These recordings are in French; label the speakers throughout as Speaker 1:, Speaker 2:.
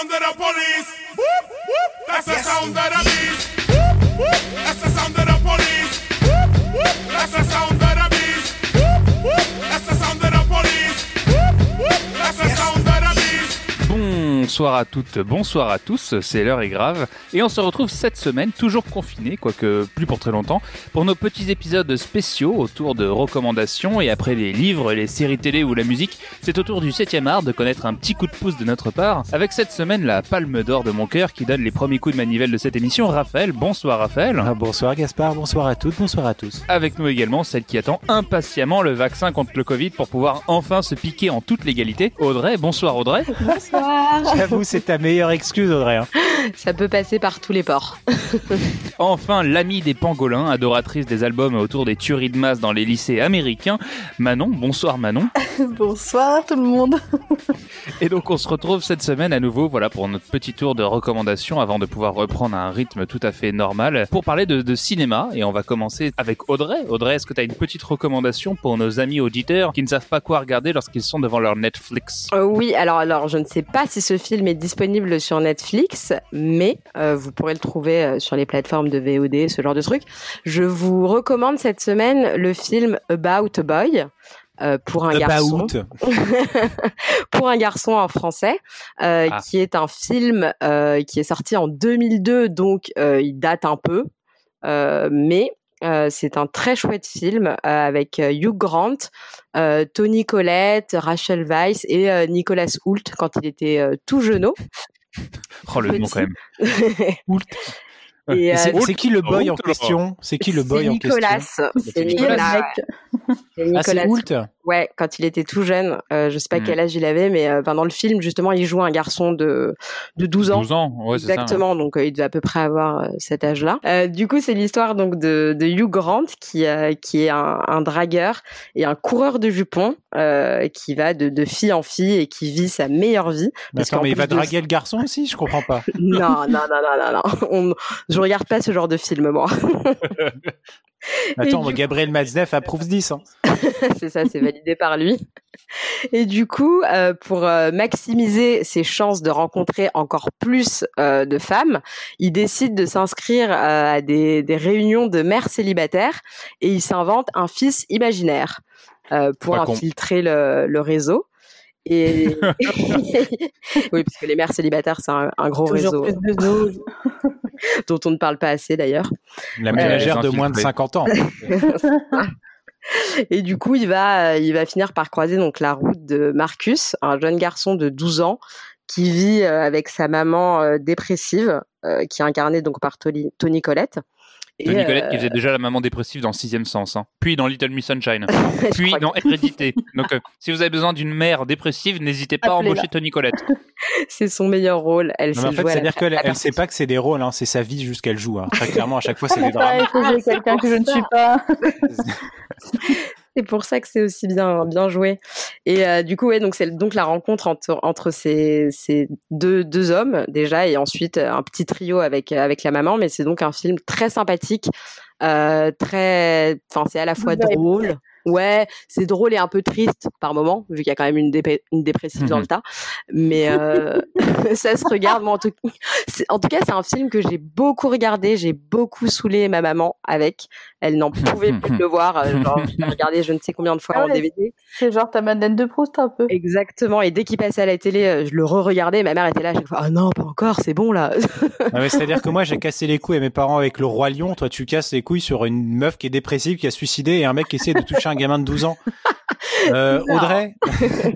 Speaker 1: sound of the
Speaker 2: Bonsoir à toutes, bonsoir à tous, c'est l'heure est grave. Et on se retrouve cette semaine, toujours confinés, quoique plus pour très longtemps, pour nos petits épisodes spéciaux autour de recommandations. Et après les livres, les séries télé ou la musique, c'est au tour du 7ème art de connaître un petit coup de pouce de notre part. Avec cette semaine la palme d'or de mon cœur qui donne les premiers coups de manivelle de cette émission, Raphaël. Bonsoir Raphaël.
Speaker 3: Ah, bonsoir Gaspard, bonsoir à toutes, bonsoir à tous.
Speaker 2: Avec nous également celle qui attend impatiemment le vaccin contre le Covid pour pouvoir enfin se piquer en toute légalité. Audrey, bonsoir Audrey.
Speaker 4: Bonsoir.
Speaker 3: J'avoue, c'est ta meilleure excuse, Audrey. hein.
Speaker 4: Ça peut passer par tous les ports.
Speaker 2: Enfin, l'amie des pangolins, adoratrice des albums autour des tueries de masse dans les lycées américains, Manon. Bonsoir Manon.
Speaker 5: Bonsoir tout le monde.
Speaker 2: Et donc on se retrouve cette semaine à nouveau, voilà, pour notre petit tour de recommandations avant de pouvoir reprendre un rythme tout à fait normal pour parler de, de cinéma. Et on va commencer avec Audrey. Audrey, est-ce que tu as une petite recommandation pour nos amis auditeurs qui ne savent pas quoi regarder lorsqu'ils sont devant leur Netflix?
Speaker 4: Euh, oui, alors, alors je ne sais pas si ce film est disponible sur Netflix, mais euh, vous pourrez le trouver euh, sur les plateformes de VOD, ce genre de truc. Je vous recommande cette semaine le film About a Boy. euh, pour un garçon, pour un garçon en français,
Speaker 2: Ah.
Speaker 4: qui est un film qui est sorti en 2002, donc il date un peu, mais euh, c'est un très chouette film euh, avec euh, Hugh Grant, euh, Tony Collette, Rachel Weisz et Nicolas Hoult quand il était tout jeuneau.
Speaker 2: Oh le nom quand même.
Speaker 4: Et,
Speaker 3: Et
Speaker 4: euh,
Speaker 3: C'est qui le boy en question? C'est qui le
Speaker 4: c'est
Speaker 3: boy en
Speaker 4: Nicolas.
Speaker 3: question?
Speaker 4: C'est
Speaker 2: C'est
Speaker 4: Nicolas.
Speaker 5: Nicolas.
Speaker 4: C'est
Speaker 3: Ah, c'est
Speaker 4: Nicolas.
Speaker 3: Hoult
Speaker 4: Ouais, quand il était tout jeune, euh, je sais pas
Speaker 2: Mm.
Speaker 4: quel âge il avait, mais euh, dans le film justement, il joue un garçon de de 12 ans.
Speaker 2: 12 ans, ouais, c'est ça.
Speaker 4: Exactement, donc euh, il devait à peu près avoir euh, cet âge-là. Euh, du coup, c'est l'histoire donc de, de Hugh Grant qui euh, qui est un, un dragueur et un coureur de jupons euh, qui va de, de fille en fille et qui vit sa meilleure vie.
Speaker 3: Mais
Speaker 4: Parce
Speaker 3: Attends, mais il va
Speaker 4: de-
Speaker 3: draguer le garçon aussi Je comprends pas.
Speaker 4: Non, non, non, non, non, non. On, je regarde pas ce genre de film moi.
Speaker 3: Attends, Gabriel Matzneff approuve 10. Hein.
Speaker 4: c'est ça, c'est validé par lui. Et du coup, euh, pour euh, maximiser ses chances de rencontrer encore plus de femmes, il décide de s'inscrire à des, des réunions de mères célibataires et il s'invente un fils imaginaire pour
Speaker 2: Pas
Speaker 4: infiltrer le, le réseau. Et oui, parce que les mères célibataires, c'est un, un gros
Speaker 5: Toujours
Speaker 4: réseau
Speaker 5: plus
Speaker 4: dont on ne parle pas assez d'ailleurs.
Speaker 3: La ménagère
Speaker 2: les
Speaker 3: de moins de
Speaker 2: infiltrés.
Speaker 3: 50 ans.
Speaker 4: Et du coup, il va, il va finir par croiser donc la route de Marcus, un jeune garçon de 12 ans qui vit euh, avec sa maman euh, dépressive, euh, qui est incarnée donc par Tony, Tony
Speaker 2: Tony Collette qui
Speaker 4: euh,
Speaker 2: faisait déjà la maman dépressive dans Sixième Sens, hein. puis dans Little Miss Sunshine, puis dans Hérédité. Donc, euh, si vous avez besoin d'une mère dépressive, n'hésitez pas à embaucher Tony Collette.
Speaker 4: que c'est son meilleur rôle. Elle
Speaker 3: Non, mais en fait, c'est-à-dire qu'elle elle sait pas que c'est des rôles, hein, c'est sa vie jusqu'à qu'elle joue. hein. Très clairement, à chaque fois, c'est des drames.
Speaker 5: quelqu'un que je ne suis pas.
Speaker 4: C'est pour ça que c'est aussi bien bien joué. Et euh, du coup, ouais, donc c'est donc la rencontre entre entre ces, ces deux deux hommes déjà, et ensuite euh, un petit trio avec avec la maman. Mais c'est donc un film très sympathique, euh, très, enfin c'est à la fois drôle. Ouais, c'est drôle et un peu triste par moment, vu qu'il y a quand même une, dépé- une dépressive dans le tas. Mais euh, ça se regarde. Moi, en, tout... c'est- en tout cas, c'est un film que j'ai beaucoup regardé. J'ai beaucoup saoulé ma maman avec. Elle n'en pouvait plus de le voir. euh, Genre, je l'ai regardé je ne sais combien de fois
Speaker 5: Ah
Speaker 4: en DVD.
Speaker 5: C'est genre ta Madeleine de Proust un peu.
Speaker 4: Exactement. Et dès qu'il passait à la télé, euh, je le re-regardais. Ma mère était là à chaque fois. Ah non, pas encore, c'est bon là.
Speaker 3: Ah C'est-à-dire que moi, j'ai cassé les couilles à mes parents avec le Roi Lion. Toi, tu casses les couilles sur une meuf qui est dépressive, qui a suicidé, et un mec qui essaie de toucher un gamin de 12 ans. Euh. Audrey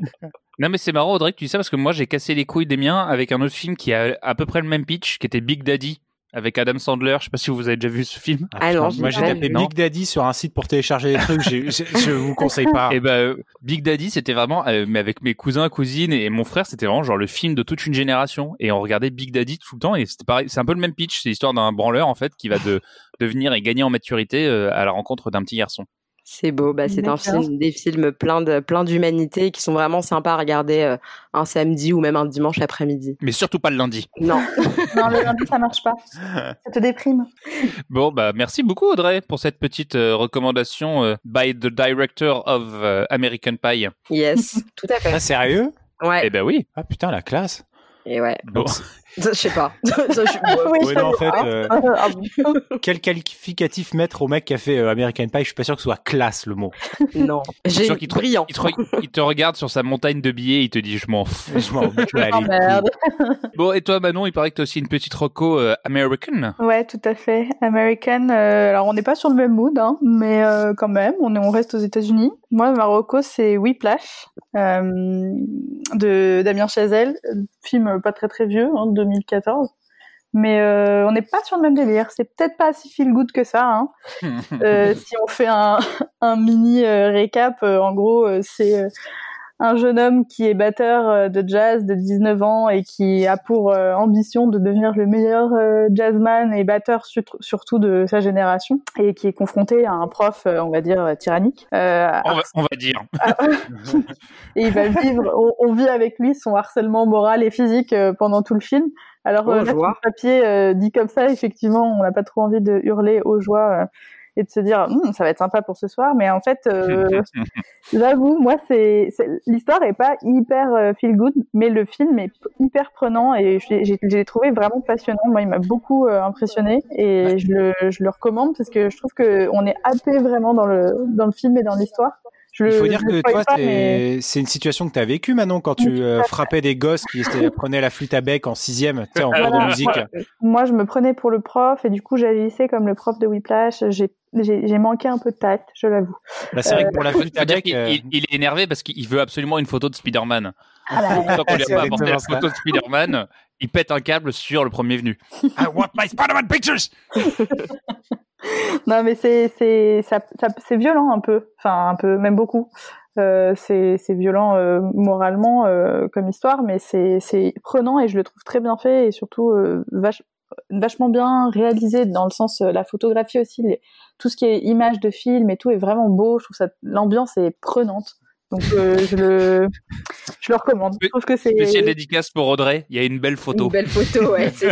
Speaker 2: Non mais c'est marrant Audrey que tu dis ça parce que moi j'ai cassé les couilles des miens avec un autre film qui a à peu près le même pitch qui était Big Daddy avec Adam Sandler. Je sais pas si vous avez déjà vu ce film.
Speaker 4: Ah non,
Speaker 3: putain, moi,
Speaker 4: j'ai
Speaker 3: tapé. Big Daddy sur un site pour télécharger des trucs. j'ai- j'ai- je vous conseille pas.
Speaker 2: Et ben euh, Big Daddy c'était vraiment euh, mais avec mes cousins cousines et mon frère c'était vraiment genre le film de toute une génération et on regardait Big Daddy tout le temps et c'était pareil c'est un peu le même pitch c'est l'histoire d'un branleur en fait qui va de devenir et gagner en maturité euh, à la rencontre d'un petit garçon.
Speaker 4: C'est beau, bah, c'est un film, des films plein de plein d'humanité qui sont vraiment sympas à regarder euh, un samedi ou même un dimanche après-midi.
Speaker 2: Mais surtout pas le lundi.
Speaker 4: Non,
Speaker 5: Non, le lundi, ça marche pas. Ça te déprime.
Speaker 2: Bon bah merci beaucoup Audrey pour cette petite euh, recommandation euh, by the director of euh, American Pie.
Speaker 4: yes, tout à fait.
Speaker 3: Ah, sérieux?
Speaker 2: Eh
Speaker 4: Ouais,
Speaker 2: ben oui.
Speaker 3: Ah putain, la classe.
Speaker 4: Et ouais,
Speaker 2: Bon.
Speaker 4: Je sais pas. Ça, je-
Speaker 5: Oui,
Speaker 3: Ouais, non, en fait, euh,
Speaker 5: bon.
Speaker 3: quel qualificatif mettre au mec qui a fait euh, American Pie? Je suis pas sûr que ce soit classe le mot.
Speaker 4: non. J'ai
Speaker 2: sûr qu'il te-
Speaker 4: brillant.
Speaker 2: Il te, il te regarde sur sa montagne de billets, il te dit je m'en fous.
Speaker 3: Je m'en
Speaker 5: Oh.
Speaker 2: Bon, et toi Manon, il paraît que t'as aussi une petite roco euh, American.
Speaker 5: Ouais, tout à fait. American. euh, alors, on n'est pas sur le même mood, hein, mais euh, quand même, on, est, on reste aux États-Unis. Moi, Marocco, c'est Whiplash euh, de Damien Chazelle, film pas très très vieux, hein, 2014. Mais euh, on n'est pas sur le même délire. C'est peut-être pas si feel good que ça. Hein. Euh, si on fait un, un mini euh, récap, en gros, c'est un jeune homme qui est batteur euh, de jazz de 19 ans et qui a pour euh, ambition de devenir le meilleur euh, jazzman et batteur sur- surtout de sa génération et qui est confronté à un prof, euh, on va dire, tyrannique. Euh,
Speaker 2: on, va, on va dire.
Speaker 5: et il va vivre, on, on vit avec lui son harcèlement moral et physique euh, pendant tout le film. Alors,
Speaker 4: Oh,
Speaker 5: là, le papier euh, dit comme ça, effectivement, on n'a pas trop envie de hurler aux joies euh, et de se dire, Hum, ça va être sympa pour ce soir. Mais en fait, euh, j'avoue, moi, c'est c'est- l'histoire est pas hyper euh, feel good, mais le film est hyper prenant et je l'ai- j'ai je l'ai trouvé vraiment passionnant. Moi, il m'a beaucoup euh, impressionné et je, le, je le recommande parce que je trouve que on est happé vraiment dans le dans le film et dans l'histoire. Je
Speaker 3: Il faut dire que toi,
Speaker 5: mais-
Speaker 3: c'est une situation que tu as vécue, Manon, quand tu euh, frappais des gosses qui prenaient la flûte à bec en sixième, tu sais, en cours de musique.
Speaker 5: moi, moi, je me prenais pour le prof et du coup, j'agissais comme le prof de Whiplash. J'ai manqué un peu de tact, je l'avoue.
Speaker 3: Là, c'est vrai que pour la flûte à bec, euh,
Speaker 2: il- il est énervé parce qu'il veut absolument une photo de Spider-Man.
Speaker 5: Ah
Speaker 2: qu'on lui a
Speaker 3: C'est
Speaker 2: pas apporté la photo de Spider-Man, il pète un câble sur le premier venu.
Speaker 1: I want my Spider-Man pictures!
Speaker 5: non, mais c'est c'est ça, ça- c'est violent un peu, enfin un peu, même beaucoup. Euh, c'est c'est violent euh, moralement euh, comme histoire, mais c'est c'est prenant et je le trouve très bien fait et surtout euh, vache- vachement bien réalisé dans le sens euh, la photographie aussi, les- tout ce qui est image de film et tout est vraiment beau. Je trouve ça l'ambiance est prenante. Donc euh, je le je le recommande. Je trouve que c'est
Speaker 2: Spécial dédicace pour Audrey, il y a une belle photo.
Speaker 4: Une belle photo, ouais.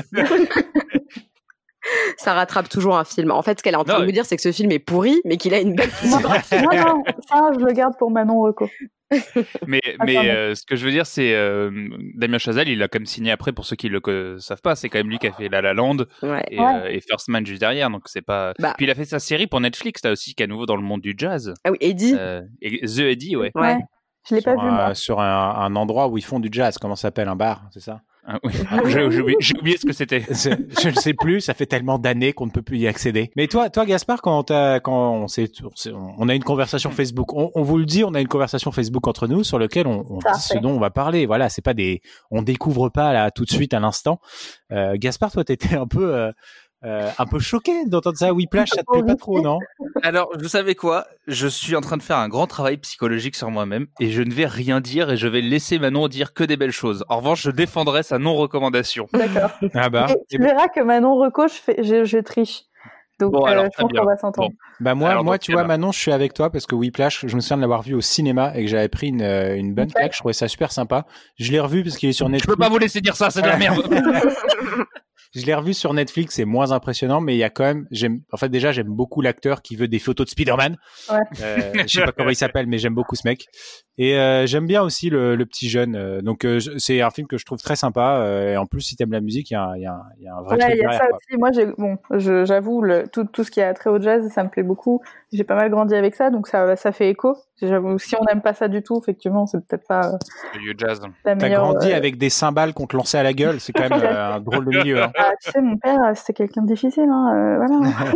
Speaker 4: ça rattrape toujours un film. En fait, ce qu'elle est en train
Speaker 2: Non,
Speaker 4: de me dire, c'est que ce film est pourri, mais qu'il a une belle photographie.
Speaker 5: non non ça je le garde pour Manon Reco.
Speaker 2: Mais,
Speaker 5: Ah,
Speaker 2: mais euh, ce que je veux dire, c'est euh, Damien Chazelle, il a quand même signé après pour ceux qui le savent pas. C'est quand même lui qui a fait La La Land
Speaker 4: Ouais.
Speaker 2: et,
Speaker 5: Ouais.
Speaker 2: euh, et First Man juste derrière. Donc c'est pas.
Speaker 4: Bah.
Speaker 2: Puis il a fait sa série pour Netflix, là aussi, qui est à nouveau dans le monde du jazz.
Speaker 4: Ah oui, Eddie.
Speaker 2: Et The Eddie, ouais.
Speaker 4: Ouais.
Speaker 5: Je l'ai pas
Speaker 3: sur,
Speaker 5: vu moi.
Speaker 3: sur un, un endroit où ils font du jazz, comment ça s'appelle? Un bar, c'est ça?
Speaker 2: Ah, oui. J'ai j'ai oublié, j'ai oublié ce que c'était.
Speaker 3: Je ne sais plus, ça fait tellement d'années qu'on ne peut plus y accéder. Mais toi, toi Gaspard, quand, t'as- quand on, s'est- on a une conversation Facebook, on, on vous le dit, on a une conversation Facebook entre nous sur lequel on, on dit ce dont on va parler. Voilà, c'est pas des, on découvre pas là tout de suite à l'instant. Euh, Gaspard, toi, t'étais un peu, euh, euh, un peu choqué d'entendre ça. Whiplash, ça te plaît pas trop, non?
Speaker 2: Alors, vous savez quoi? Je suis en train de faire un grand travail psychologique sur moi-même et je ne vais rien dire et je vais laisser Manon dire que des belles choses. En revanche, je défendrai sa non-recommandation.
Speaker 5: D'accord.
Speaker 3: Ah bah,
Speaker 5: Et tu verras que Manon Reco, je, fais, je, je triche. Donc,
Speaker 2: Bon, alors,
Speaker 5: euh, je pense qu'on va s'entendre.
Speaker 3: bah moi,
Speaker 2: Alors,
Speaker 3: moi, tu vois. Manon, je suis avec toi parce que Whiplash, je me souviens de l'avoir vu au cinéma et que j'avais pris une, euh, une bonne claque. Je trouvais ça super sympa. Je l'ai revu parce qu'il est sur
Speaker 2: Je
Speaker 3: Netflix.
Speaker 2: peux pas vous laisser dire ça, c'est de la merde.
Speaker 3: Je l'ai revu sur Netflix, c'est moins impressionnant, mais il y a quand même, j'aime, en fait déjà j'aime beaucoup l'acteur qui veut des photos de Spider-Man.
Speaker 5: Ouais.
Speaker 3: Euh, je sais pas comment il s'appelle, mais j'aime beaucoup ce mec. Et euh, j'aime bien aussi le, le petit jeune. euh, donc euh, c'est un film que je trouve très sympa. euh, et en plus, si t'aimes la musique, il y a, un- il y a, un- y a un vrai
Speaker 5: Ouais,
Speaker 3: truc
Speaker 5: il y a
Speaker 3: derrière.
Speaker 5: ça
Speaker 3: quoi.
Speaker 5: aussi. Moi, j'ai, bon, je- j'avoue, le, tout, tout ce qui a trait au jazz, ça me plaît beaucoup. J'ai pas mal grandi avec ça, donc ça, ça fait écho. J'avoue, si on n'aime pas ça du tout, effectivement, c'est peut-être pas euh,
Speaker 2: jazz.
Speaker 3: T'as grandi
Speaker 5: euh,
Speaker 3: avec des cymbales qu'on te lançait à la gueule, c'est quand même euh, un drôle de milieu. Hein.
Speaker 5: Ah, tu sais, mon père, euh, c'était quelqu'un de difficile, hein, euh, voilà.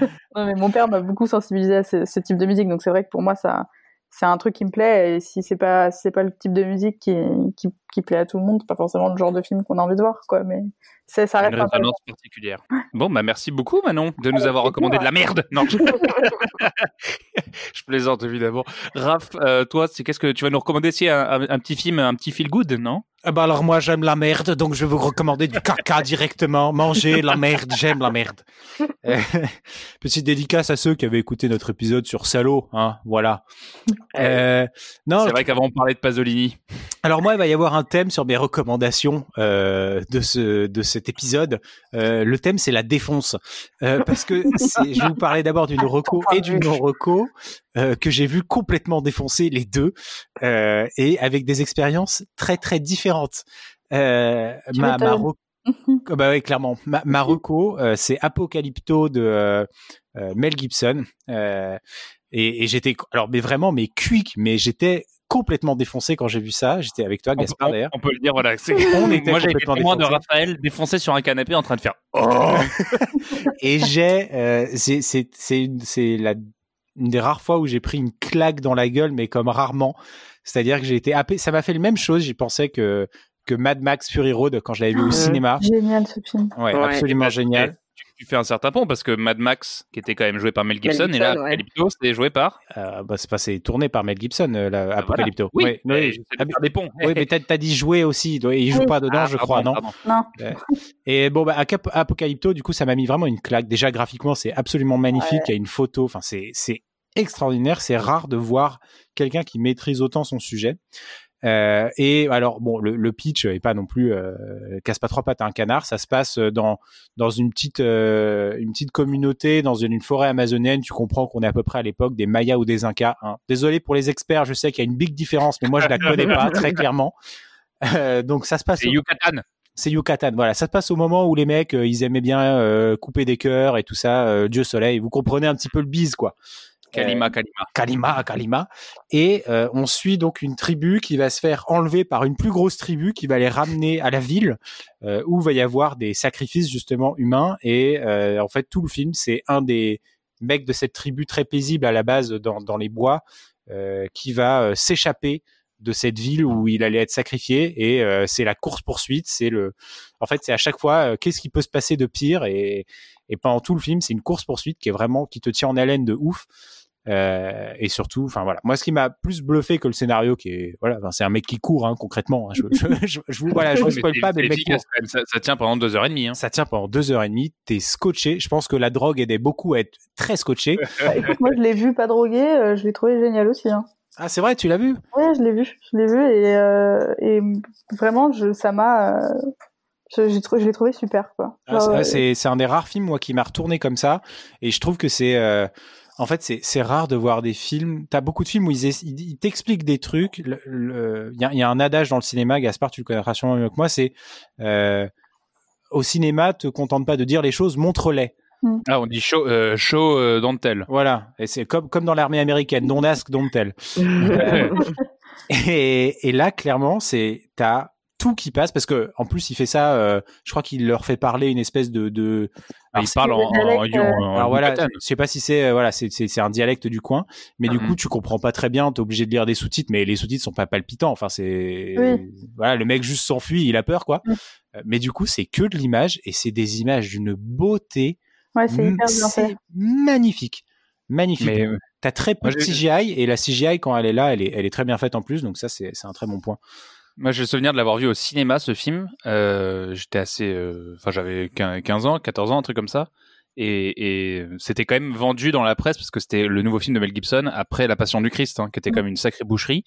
Speaker 5: non, mais mon père m'a beaucoup sensibilisé à ce, ce type de musique, donc c'est vrai que pour moi, ça, c'est un truc qui me plaît. Et si c'est pas, si c'est pas le type de musique qui, qui, qui plaît à tout le monde, c'est pas forcément le genre de film qu'on a envie de voir, quoi. Mais c'est, ça
Speaker 2: Une
Speaker 5: reste intéressant.
Speaker 2: résonance particulière. Bon, bah merci beaucoup Manon de nous avoir recommandé de la merde. Non, je, je plaisante évidemment. Raph, euh, toi, c'est qu'est-ce que tu vas nous recommander? Si un, un- un petit film, un petit feel good, non?
Speaker 3: Ah bah alors moi j'aime la merde, donc je vais vous recommander du caca directement. Manger la merde, j'aime la merde. Euh, Petite dédicace à ceux qui avaient écouté notre épisode sur Salaud, hein, voilà. Euh, non,
Speaker 2: C'est vrai qu'avant on parlait de Pasolini.
Speaker 3: Alors moi, il va y avoir un thème sur mes recommandations euh, de ce de cet épisode. Euh, le thème, c'est la défonce, euh, parce que je vais vous parler d'abord d'une reco et d'une non reco euh, que j'ai vu complètement défoncer les deux euh, et avec des expériences très très différentes. Euh, ma, ma reco- Ah bah oui, clairement. Ma, ma reco, euh, c'est Apocalypto de Mel Gibson. Euh, et et j'étais, alors, mais vraiment, mais quick, mais j'étais complètement défoncé quand j'ai vu ça. J'étais avec toi,
Speaker 2: On
Speaker 3: Gaspard,
Speaker 2: on,
Speaker 3: d'ailleurs.
Speaker 2: on peut le dire, voilà. c'est-
Speaker 3: On était
Speaker 2: Moi, j'ai été témoin de. Raphaël défoncé sur un canapé en train de faire.
Speaker 3: Et j'ai, euh, c'est, c'est, c'est, une- c'est la, une des rares fois où j'ai pris une claque dans la gueule, mais comme rarement. C'est-à-dire que j'ai été happé. Ça m'a fait la même chose. J'y pensais que, que Mad Max Fury Road quand je l'avais vu au
Speaker 4: Mhm.
Speaker 3: cinéma.
Speaker 5: Génial ce film.
Speaker 3: Ouais,
Speaker 4: Ouais.
Speaker 3: absolument génial.
Speaker 2: Tu, fais un certain pont parce que Mad Max, qui était quand même joué par Mel Gibson, et
Speaker 4: Gibson,
Speaker 2: là,
Speaker 4: ouais.
Speaker 2: Apocalypto, c'est joué par.
Speaker 3: Euh, bah, c'est pas, c'est tourné par Mel Gibson, euh, la, Apocalypto.
Speaker 2: Oui,
Speaker 3: Ouais, ouais. Ah, mais-
Speaker 2: faire des ponts.
Speaker 3: oui, mais t'as, t'as dit jouer aussi. Il il joue
Speaker 5: Oui.
Speaker 3: pas dedans,
Speaker 2: Ah,
Speaker 3: je
Speaker 2: pardon,
Speaker 3: crois, non?
Speaker 2: pardon.
Speaker 5: Non.
Speaker 3: Et bon, bah, Apocalypto, du coup, ça m'a mis vraiment une claque. Déjà, graphiquement, c'est absolument magnifique.
Speaker 5: Ouais.
Speaker 3: Il y a une photo. Enfin, c'est, c'est extraordinaire. C'est rare de voir quelqu'un qui maîtrise autant son sujet. Euh, et alors, bon, le, le pitch est pas non plus euh, casse pas trois pattes à un canard. Ça se passe dans dans une petite euh, une petite communauté dans une, une forêt amazonienne. Tu comprends qu'on est à peu près à l'époque des Mayas ou des Incas. hein. Désolé pour les experts. Je sais qu'il y a une big différence, mais moi je la connais pas très clairement. Euh, donc ça se passe
Speaker 2: C'est Yucatan.
Speaker 3: c'est Yucatan. Voilà, ça se passe au moment où les mecs, euh, ils aimaient bien euh, couper des cœurs et tout ça, euh, Dieu soleil. Vous comprenez un petit peu le bise, quoi.
Speaker 2: Kalima,
Speaker 3: Euh,
Speaker 2: Kalima.
Speaker 3: Kalima, Kalima. Et euh, on suit donc une tribu qui va se faire enlever par une plus grosse tribu qui va les ramener à la ville euh, où va y avoir des sacrifices justement humains. Et euh, en fait, tout le film, c'est un des mecs de cette tribu très paisible à la base dans, dans les bois euh, qui va euh, s'échapper de cette ville où il allait être sacrifié et euh, c'est la course poursuite c'est le en fait c'est à chaque fois euh, qu'est-ce qui peut se passer de pire? Et et pendant tout le film c'est une course poursuite qui est vraiment qui te tient en haleine de ouf euh, et surtout, enfin voilà, moi ce qui m'a plus bluffé que le scénario, qui est voilà, c'est un mec qui court hein, concrètement. hein. je, je, je, je vous voilà, je vous spoil pas, mais
Speaker 2: c'est
Speaker 3: le mec
Speaker 2: efficace
Speaker 3: court.
Speaker 2: quand même. ça, ça tient pendant deux heures et demie. Hein.
Speaker 3: Ça tient pendant deux heures et demie. T'es scotché. Je pense que la drogue aidait beaucoup à être très scotché.
Speaker 5: Bah, écoute, moi je l'ai vu pas drogué, euh, je l'ai trouvé génial aussi. Hein.
Speaker 3: Ah c'est vrai, tu l'as vu?
Speaker 5: Ouais, je l'ai vu, je l'ai vu et, euh, et vraiment, je, ça m'a, euh, je, l'ai trouvé super quoi.
Speaker 3: Ah,
Speaker 5: Genre,
Speaker 3: c'est-
Speaker 5: euh,
Speaker 3: un des rares films moi qui m'a retourné comme ça, et je trouve que c'est euh, en fait c'est rare de voir des films. T'as beaucoup de films où ils, t'expliquent des trucs. Le- le- Il y, a, il y a un adage dans le cinéma, Gaspard, tu le connaîtras sûrement mieux que moi. C'est euh, au cinéma, te contente pas de dire les choses, montre-les.
Speaker 2: Ah, on dit show, euh, show euh, don't tell.
Speaker 3: Voilà, et c'est comme comme dans l'armée américaine, don't ask, don't tell. Et, et là, clairement, c'est t'as tout qui passe parce que en plus il fait ça. euh, je crois qu'il leur fait parler une espèce de. de alors,
Speaker 2: il parle en, en, en,
Speaker 5: dialecte, euh,
Speaker 2: en-
Speaker 3: alors voilà, je sais pas si c'est euh, voilà, c'est un dialecte du coin, mais du
Speaker 2: Mhm.
Speaker 3: coup tu comprends pas très bien, t'es obligé de lire des sous-titres, mais les sous-titres sont pas palpitants. Enfin c'est
Speaker 5: Oui.
Speaker 3: voilà, le mec juste s'enfuit, il a peur quoi.
Speaker 5: Mhm.
Speaker 3: Euh, Mais du coup c'est que de l'image et c'est des images d'une beauté.
Speaker 5: ouais, c'est hyper bien
Speaker 3: c'est
Speaker 5: fait.
Speaker 3: magnifique, magnifique.
Speaker 2: Mais
Speaker 3: T'as très peu de CGI et la CGI quand elle est là, elle est elle est très bien faite en plus, donc ça c'est c'est un très bon point.
Speaker 2: Moi, j'ai le souvenir de l'avoir vu au cinéma, ce film. Euh, J'étais assez. euh, Enfin, j'avais 15 ans, 14 ans, un truc comme ça. Et, et c'était quand même vendu dans la presse parce que c'était le nouveau film de Mel Gibson après La Passion du Christ, hein, qui était comme une sacrée boucherie.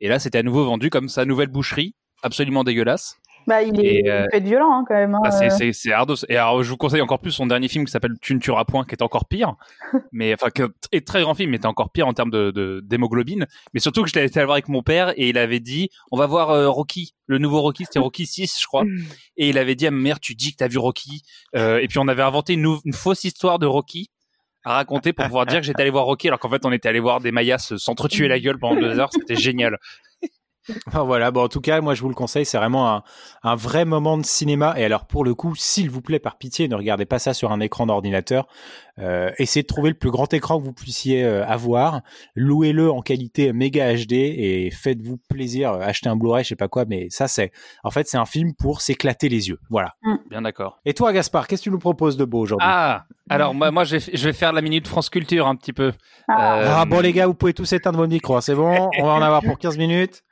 Speaker 2: Et là, c'était à nouveau vendu comme sa nouvelle boucherie, absolument dégueulasse.
Speaker 5: Bah, il, est,
Speaker 2: Et, euh,
Speaker 5: il peut être violent hein, quand même. hein,
Speaker 2: Ah, c'est,
Speaker 5: euh.
Speaker 2: c'est, c'est. Et alors, je vous conseille encore plus son dernier film qui s'appelle Tu ne tueras point, qui est encore pire. mais, enfin, qui est très grand film, mais était encore pire en termes de, d'hémoglobine. Mais surtout que je l'avais été voir avec mon père et il avait dit, on va voir euh, Rocky. Le nouveau Rocky, c'était Rocky 6, je crois. Et il avait dit à ma mère, tu dis que t'as vu Rocky. Euh, et puis, on avait inventé une, une fausse histoire de Rocky à raconter pour pouvoir dire que j'étais allé voir Rocky alors qu'en fait on était allé voir des Mayas s'entretuer la gueule pendant deux heures c'était génial
Speaker 3: Enfin, voilà, bon, en tout cas, moi je vous le conseille, c'est vraiment un, un vrai moment de cinéma. Et alors pour le coup, s'il vous plaît, par pitié, ne regardez pas ça sur un écran d'ordinateur. Euh, essayez de trouver le plus grand écran que vous puissiez euh, avoir. Louez-le en qualité méga HD et faites-vous plaisir. Euh, Achetez un Blu-ray, je sais pas quoi, mais ça c'est, en fait, c'est un film pour s'éclater les yeux. Voilà.
Speaker 2: bien d'accord
Speaker 3: Et toi, Gaspard, qu'est-ce que tu nous proposes de beau aujourd'hui?
Speaker 2: Ah alors moi moi je vais, je vais faire la minute France Culture un petit peu
Speaker 5: Ah.
Speaker 2: Euh,
Speaker 3: Ah, bon les gars, vous pouvez tous éteindre vos micros, hein, c'est bon. On va en avoir pour 15 minutes.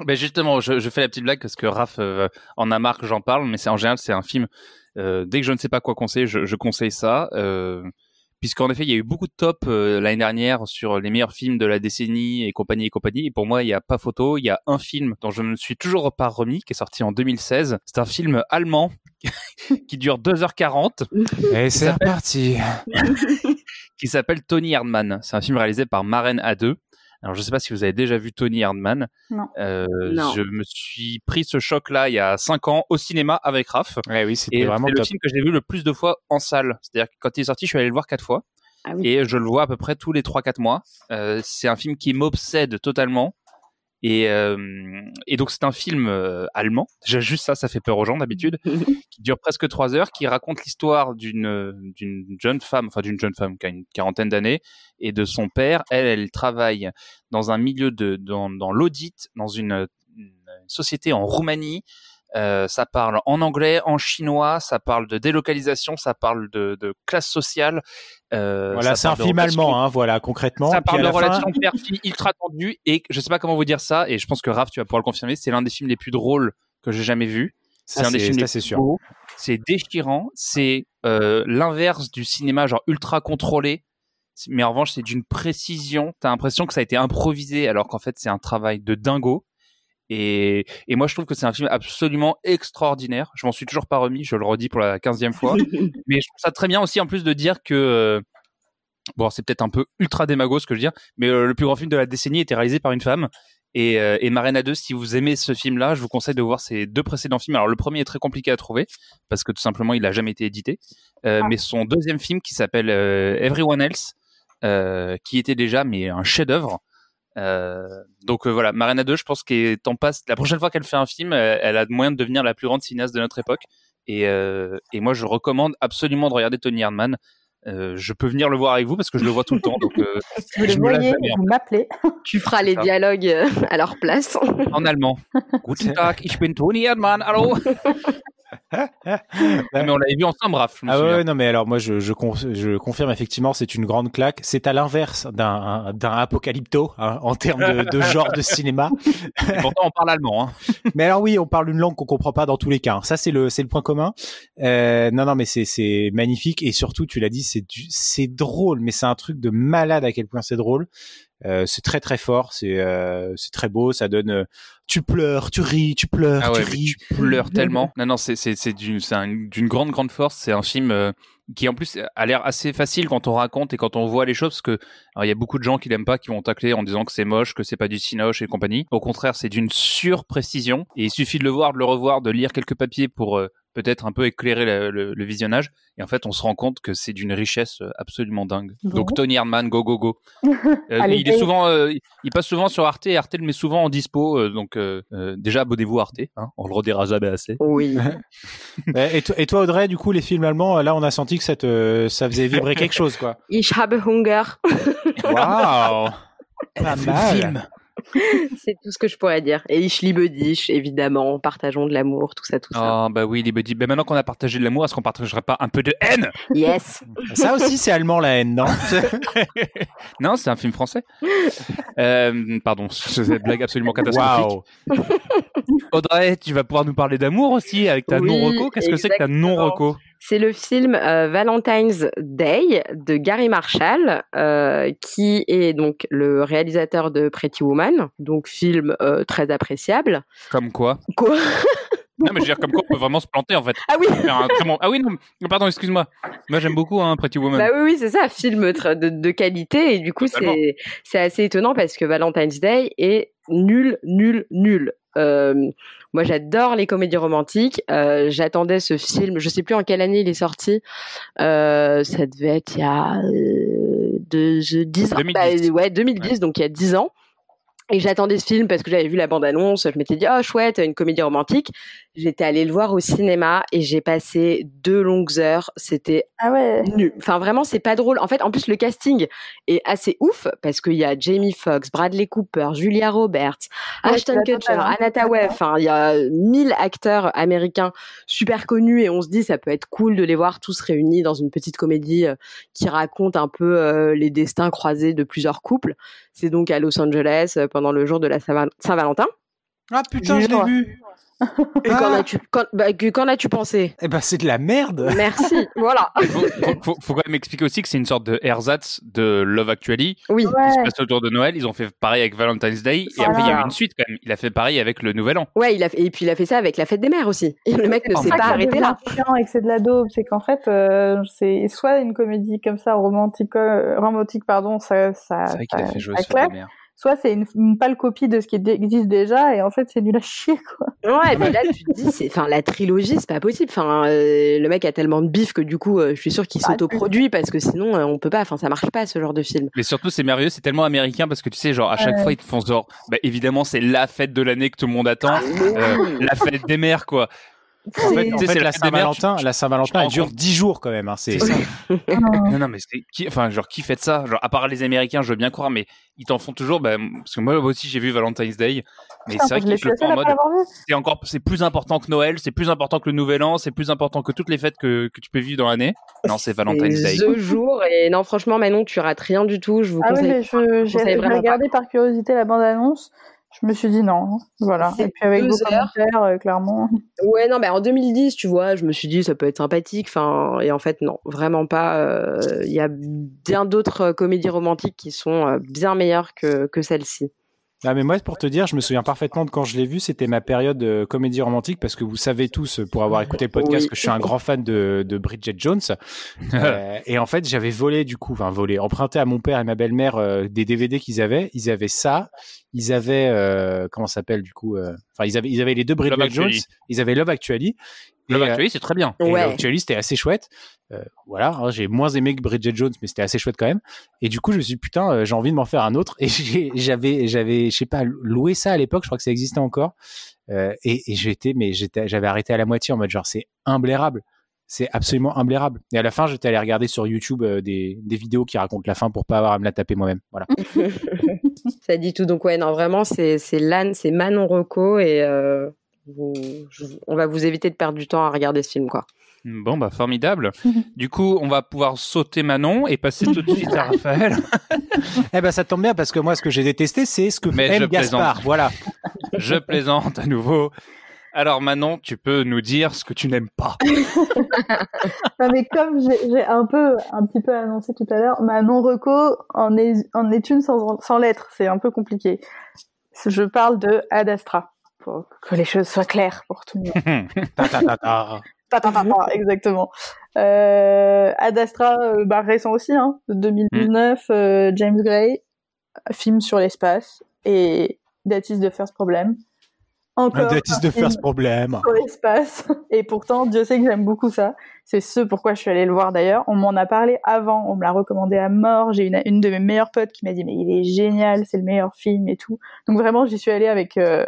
Speaker 2: Ben justement, je, je fais la petite blague parce que Raph euh, en a marre que j'en parle, mais c'est en général c'est un film. euh, dès que je ne sais pas quoi conseiller, je, je conseille ça. Euh, puisqu'en effet, il y a eu beaucoup de top euh, l'année dernière sur les meilleurs films de la décennie et compagnie et compagnie. Et pour moi, il n'y a pas photo. Il y a un film dont je ne me suis toujours pas remis, qui est sorti en 2016. C'est un film allemand qui dure 2h40.
Speaker 3: Et c'est reparti.
Speaker 2: qui s'appelle Tony Erdmann. C'est un film réalisé par Maren A2. Alors, je ne sais pas si vous avez déjà vu Tony Erdmann.
Speaker 5: Non.
Speaker 2: Euh,
Speaker 4: Non.
Speaker 2: Je me suis pris ce choc-là il y a 5 ans au cinéma avec Raph.
Speaker 3: Ouais, oui, c'était vraiment
Speaker 2: c'est le
Speaker 3: top.
Speaker 2: film que j'ai vu le plus de fois en salle. C'est-à-dire que quand il est sorti, je suis allé le voir quatre fois.
Speaker 4: Ah oui.
Speaker 2: Et je le vois à peu près tous les 3-4 mois. Euh, c'est un film qui m'obsède totalement. Et, euh, et donc c'est un film euh, allemand. Déjà juste ça, ça fait peur aux gens d'habitude. qui dure presque 3 heures, qui raconte l'histoire d'une euh, d'une jeune femme, enfin d'une jeune femme qui a une quarantaine d'années, et de son père. Elle, elle travaille dans un milieu de dans, dans l'audit, dans une, une société en Roumanie. Euh, ça parle en anglais, en chinois, ça parle de délocalisation, ça parle de, de classe sociale. Euh,
Speaker 3: Voilà, c'est un film allemand, hein, voilà, concrètement.
Speaker 2: Ça parle de relations père-fille ultra tendues et je sais pas comment vous dire ça et je pense que Raph tu vas pouvoir le confirmer, c'est l'un des films les plus drôles que j'ai jamais vu. C'est un des films
Speaker 3: ça,
Speaker 2: les plus
Speaker 3: sûr.
Speaker 2: beaux. C'est déchirant, c'est euh, l'inverse du cinéma genre ultra contrôlé. Mais en revanche, c'est d'une précision. T'as l'impression que ça a été improvisé alors qu'en fait c'est un travail de dingo. Et, et moi, je trouve que c'est un film absolument extraordinaire. Je m'en suis toujours pas remis, je le redis pour la quinzième fois. Mais je trouve ça très bien aussi en plus de dire que euh, bon, c'est peut-être un peu ultra démago ce que je veux dire, mais euh, le plus grand film de la décennie était réalisé par une femme. Et, euh, et Marina 2, si vous aimez ce film-là, je vous conseille de voir ses deux précédents films. Alors le premier est très compliqué à trouver parce que tout simplement il a jamais été édité, Euh,
Speaker 5: Ah.
Speaker 2: mais son deuxième film qui s'appelle Everyone Else, qui était déjà mais un chef-d'œuvre. Euh, donc euh, voilà, Marina 2, je pense qu'elle t'en passe. La prochaine fois qu'elle fait un film, euh, elle a moyen de devenir la plus grande cinéaste de notre époque. Et, euh, et moi, je recommande absolument de regarder Tony Erdmann. Euh, je peux venir le voir avec vous parce que je le vois tout le temps. Donc, euh,
Speaker 5: Si vous
Speaker 2: Je lasse
Speaker 5: voyez,
Speaker 2: en
Speaker 5: vous m'appelez.
Speaker 4: Tu feras les dialogues à leur place.
Speaker 2: en allemand. Guten Tag, ich bin Tony Erdmann. Hallo. mais on l'avait vu ensemble, Raph.
Speaker 3: Ah ouais, non, mais alors moi, je, je, con- je confirme effectivement, c'est une grande claque. C'est à l'inverse d'un d'un apocalypto hein, en termes de, de genre de cinéma.
Speaker 2: Et pourtant, on parle allemand. Hein.
Speaker 3: Mais alors oui, on parle une langue qu'on comprend pas dans tous les cas. hein. Ça, c'est le, c'est le point commun. Euh, non, non, mais c'est, c'est magnifique et surtout, tu l'as dit, c'est drôle, mais c'est un truc de malade à quel point c'est drôle. Euh, c'est très très fort, c'est, euh, c'est très beau, ça donne. euh, tu pleures, tu ris, tu pleures,
Speaker 2: Ah ouais,
Speaker 3: tu ris.
Speaker 2: tu pleures tellement. Non, non, c'est c'est c'est d'une c'est un- d'une grande grande force. C'est un film euh, qui en plus a l'air assez facile quand on raconte et quand on voit les choses parce que alors, il y a beaucoup de gens qui l'aiment pas, qui vont tacler en disant que c'est moche, que c'est pas du cinoche et compagnie. Au contraire, c'est d'une surprécision et il suffit de le voir, de le revoir, de lire quelques papiers pour euh, peut-être un peu éclairer le, le- le visionnage. Et en fait, on se rend compte que c'est d'une richesse euh, absolument dingue.
Speaker 5: Bon.
Speaker 2: Donc Tony Erdmann, go go go. Euh,
Speaker 5: Allez,
Speaker 2: il est souvent, euh, il- passe souvent sur Arte. et Arte le met souvent en dispo. euh, donc déjà abonnez-vous à Arte. Hein, on le redira jamais assez.
Speaker 4: Oui.
Speaker 3: Ouais, Et, toi- et toi, Audrey, du coup, les films allemands, là, on a senti que ça te, ça faisait vibrer quelque chose, quoi.
Speaker 4: Ich habe Hunger.
Speaker 3: Waouh, pas mal.
Speaker 4: C'est tout ce que je pourrais dire. Et ich liebe dich, évidemment. Partageons de l'amour, tout ça, tout ça.
Speaker 2: Ah bah oui, les buddies. Ben maintenant qu'on a partagé de l'amour, est-ce qu'on partagerait pas un peu de haine?
Speaker 4: Yes.
Speaker 3: Ça aussi, c'est allemand la haine, non?
Speaker 2: Non, c'est un film français. Euh, pardon, c'est une blague absolument catastrophique.
Speaker 3: Waouh.
Speaker 2: Audrey, tu vas pouvoir nous parler d'amour aussi avec ta
Speaker 4: Oui,
Speaker 2: non-reco. Qu'est-ce que c'est que ta non-reco?
Speaker 4: C'est le film euh, Valentine's Day de Gary Marshall, euh, qui est donc le réalisateur de Pretty Woman, donc film euh, très appréciable.
Speaker 2: Comme quoi
Speaker 4: Quoi
Speaker 2: Non, mais je veux dire, comme quoi on peut vraiment se planter en fait.
Speaker 4: Ah oui,
Speaker 2: bon- Ah oui, non, pardon, excuse-moi. Moi j'aime beaucoup hein, Pretty Woman.
Speaker 4: bah oui, oui, c'est ça, film de, de qualité, et du coup c'est assez étonnant parce que Valentine's Day est nul, nul, nul. Euh, moi, j'adore les comédies romantiques. Euh, J'attendais ce film. Je sais plus en quelle année il est sorti. Euh, ça devait être il y a euh, deux, 10 ans.
Speaker 2: 2010.
Speaker 4: Bah, ouais, 2010, donc il y a 10 ans. Et j'attendais ce film parce que j'avais vu la bande-annonce. Je m'étais dit, oh chouette, une comédie romantique. J'étais allée le voir au cinéma et j'ai passé deux longues heures. C'était
Speaker 5: Ah ouais.
Speaker 4: nul. Enfin, vraiment, c'est pas drôle. En fait, en plus, le casting est assez ouf parce qu'il y a Jamie Foxx, Bradley Cooper, Julia Roberts,
Speaker 5: Ouais,
Speaker 4: Ashton Kutcher,
Speaker 5: hein.
Speaker 4: Anna Tawai. Enfin, il y a mille acteurs américains super connus et on se dit ça peut être cool de les voir tous réunis dans une petite comédie euh, qui raconte un peu euh, les destins croisés de plusieurs couples. C'est donc à Los Angeles euh, pendant le jour de la Saint- Saint-Valentin.
Speaker 3: Ah putain, je l'ai vu.
Speaker 4: Et qu'en as-tu bah, qu'en as-tu pensé?
Speaker 3: Eh ben, c'est de la merde.
Speaker 4: Merci. voilà.
Speaker 2: Il faut, faut- quand même expliquer aussi que c'est une sorte de ersatz de Love Actually
Speaker 4: Oui.
Speaker 2: qui se passe autour de Noël. Ils ont fait pareil avec Valentine's Day et après il y a eu une suite quand même. Il a fait pareil avec le Nouvel An.
Speaker 4: Ouais, il a et puis il a fait ça avec la fête des mères aussi. Et le mec ne s'est
Speaker 2: ça
Speaker 4: pas
Speaker 2: ça
Speaker 4: arrêté là.
Speaker 5: et que c'est de la daube, c'est qu'en fait, euh, c'est soit une comédie comme ça, romantique, euh, romantique, pardon, ça, ça,
Speaker 2: C'est vrai qu'il a
Speaker 5: ça-
Speaker 2: fait jouer
Speaker 5: ça
Speaker 2: sur des
Speaker 5: claque. Soit c'est une, une pâle copie de ce qui existe déjà, et en fait, c'est nul à chier, quoi.
Speaker 4: Ouais, mais là tu te dis, c'est, enfin la trilogie, c'est pas possible. Enfin, euh, le mec a tellement de bif que du coup, euh, je suis sûr qu'il
Speaker 5: Bah,
Speaker 4: s'autoproduit parce que sinon, euh, on peut pas. Enfin, ça marche pas ce genre de film.
Speaker 2: Mais surtout, c'est merveilleux, c'est tellement américain parce que tu sais, genre, à chaque
Speaker 5: Ouais.
Speaker 2: fois, ils te font genre, bah, évidemment, c'est la fête de l'année que tout le monde attend, euh, la fête des mères, quoi.
Speaker 3: En fait,
Speaker 2: Tu
Speaker 3: en
Speaker 2: sais,
Speaker 3: fait,
Speaker 2: c'est la
Speaker 3: Saint-Valentin, la Saint-Valentin, elle dure
Speaker 2: compte.
Speaker 3: 10 jours quand même. Hein. C'est
Speaker 2: ça.
Speaker 5: Non.
Speaker 2: Non, mais c'est qui, enfin, genre, qui fait ça? Genre, à part les Américains, je veux bien croire, mais ils t'en font toujours, bah, parce que moi aussi, j'ai vu Valentine's Day, mais c'est vrai
Speaker 5: je
Speaker 2: te le font en mode, c'est encore, c'est plus important que Noël, c'est plus important que le Nouvel An, c'est plus important que toutes les fêtes que, que tu peux vivre dans l'année. Non, c'est Valentine's Day.
Speaker 4: C'est The jour et non, franchement, Manon, tu rates rien du tout. Je vous
Speaker 5: Ah oui,
Speaker 4: conseille.
Speaker 5: mais je- j'ai
Speaker 4: conseille
Speaker 5: j'ai
Speaker 4: vraiment
Speaker 5: regardé par curiosité la bande-annonce. Je me suis dit non, voilà. Et puis avec vos
Speaker 4: heures.
Speaker 5: commentaires, euh, clairement.
Speaker 4: Ouais, non, mais en 2010, tu vois, je me suis dit ça peut être sympathique. Enfin, et en fait, non, vraiment pas. euh, Il y a bien d'autres euh, comédies romantiques qui sont euh, bien meilleures que, que celle-ci.
Speaker 3: Ah, mais moi, pour te dire, je me souviens parfaitement de quand je l'ai vu. C'était ma période euh, comédie romantique parce que vous savez tous, pour avoir écouté le podcast,
Speaker 4: Oui.
Speaker 3: que je suis un grand fan de, de Bridget Jones. Euh, et en fait, j'avais volé du coup, enfin volé, emprunté à mon père et ma belle-mère euh, des DVD qu'ils avaient. Ils avaient ça. Ils avaient euh, comment s'appelle du coup euh, Enfin, ils avaient ils avaient les deux Bridget
Speaker 2: Love
Speaker 3: Jones.
Speaker 2: Actually.
Speaker 3: Ils avaient Love Actually.
Speaker 2: Love
Speaker 3: euh,
Speaker 2: Actually, c'est très bien.
Speaker 4: Ouais.
Speaker 3: Love Actually, c'était assez chouette. Euh, voilà, hein, j'ai moins aimé que Bridget Jones, mais c'était assez chouette quand même. Et du coup, je me suis dit, putain, euh, j'ai envie de m'en faire un autre. Et j'ai- j'avais, j'avais, je sais pas, loué ça à l'époque. Je crois que ça existait encore. Euh, et et j'étais, mais j'étais, j'avais arrêté à la moitié en mode genre, c'est imblairable. C'est absolument imblairable. Et à la fin, j'étais allé regarder sur YouTube euh, des, des vidéos qui racontent la fin pour pas avoir à me la taper moi-même. Voilà.
Speaker 4: Ça dit tout. Donc ouais, non, vraiment, c'est c'est Lan, c'est Manon Rocco et euh, vous- je- on va vous éviter de perdre du temps à regarder ce film, quoi.
Speaker 2: Bon, bah, formidable. Du coup, on va pouvoir sauter Manon et passer tout de suite à Raphaël.
Speaker 3: eh ben, ça tombe bien parce que moi, ce que j'ai détesté, c'est ce que
Speaker 2: Mais
Speaker 3: aime Gaspard.
Speaker 2: plaisante.
Speaker 3: Voilà.
Speaker 2: Je plaisante à nouveau. Alors, Manon, tu peux nous dire ce que tu n'aimes pas.
Speaker 5: Non, mais comme j'ai un peu, un petit peu annoncé tout à l'heure, ma non-reco en est, en est une sans, sans lettres. C'est un peu compliqué. Je parle de Ad Astra. Pour que les choses soient claires pour tout le monde.
Speaker 3: Ta, ta, ta, ta.
Speaker 5: Ta, ta, ta, ta, exactement. Euh, Ad Astra, euh, bah, récent aussi, hein, de 2019, euh, James Gray, film sur l'espace, et That is the first problem. Encore
Speaker 3: the
Speaker 5: film
Speaker 3: first problem.
Speaker 5: sur l'espace. Et pourtant, Dieu sait que j'aime beaucoup ça. C'est ce pourquoi je suis allée le voir d'ailleurs. On m'en a parlé avant, on me l'a recommandé à mort. J'ai une, une de mes meilleures potes qui m'a dit mais il est génial, c'est le meilleur film et tout. Donc vraiment, j'y suis allée avec euh,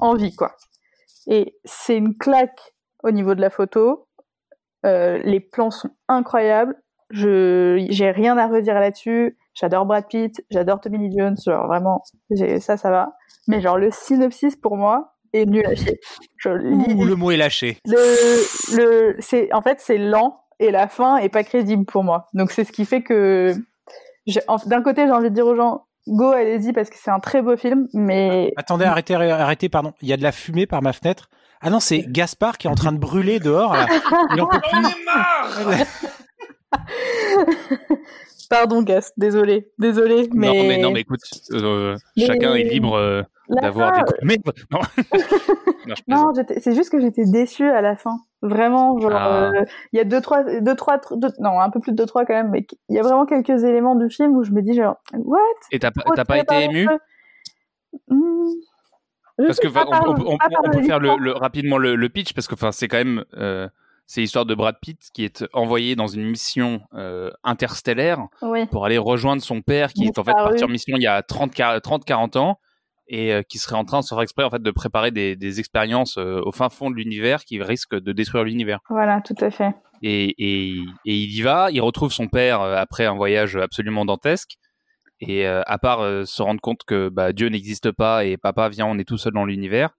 Speaker 5: envie quoi. Et c'est une claque au niveau de la photo. Euh, les plans sont incroyables. Je j'ai rien à redire là-dessus. J'adore Brad Pitt, j'adore Tommy Lee Jones. Genre vraiment, j'ai- ça, ça va. Mais genre le synopsis pour moi est nul à chier.
Speaker 3: Ouh, le mot est lâché.
Speaker 5: le, le, c'est, en fait, c'est lent et la fin est pas crédible pour moi. Donc c'est ce qui fait que, d'un côté, j'ai envie de dire aux gens, go, allez-y parce que c'est un très beau film, mais
Speaker 3: Attendez, arrêtez, arrêtez, pardon. Il y a de la fumée par ma fenêtre. Ah non, c'est Gaspard qui est en train de brûler dehors. Là. Il en peut plus.
Speaker 5: pardon, Gas, désolé, désolé, mais,
Speaker 2: Non, mais non, mais écoute, euh,
Speaker 5: Mais-
Speaker 2: chacun est libre euh, d'avoir
Speaker 5: fin,
Speaker 2: des coups de merde. Non,
Speaker 5: c'est juste que j'étais déçue à la fin. Vraiment, genre,
Speaker 2: Ah.
Speaker 5: euh, il y a deux, trois, deux, trois, deux- non, un peu plus de deux, trois quand même, mais il y a vraiment quelques éléments du film où je me dis genre, what?
Speaker 2: Et t'as pas- été ému?
Speaker 5: Hmm.
Speaker 2: Parce que on, peut faire le,
Speaker 5: l'histoire.
Speaker 2: le- rapidement le, le pitch parce que enfin c'est quand même c'est l'histoire de Brad Pitt qui est envoyé dans une mission euh, interstellaire
Speaker 5: Oui.
Speaker 2: pour aller rejoindre son père qui est en fait parti en mission il y a 30 40 ans et euh, qui serait en train de se faire exprès en fait de préparer des, des expériences euh, au fin fond de l'univers qui risquent de détruire l'univers.
Speaker 5: Voilà, tout à fait.
Speaker 2: Et, et, et il y va, il retrouve son père après un voyage absolument dantesque. Et à part se rendre compte que bah, Dieu n'existe pas et papa vient, on est tout seul dans l'univers,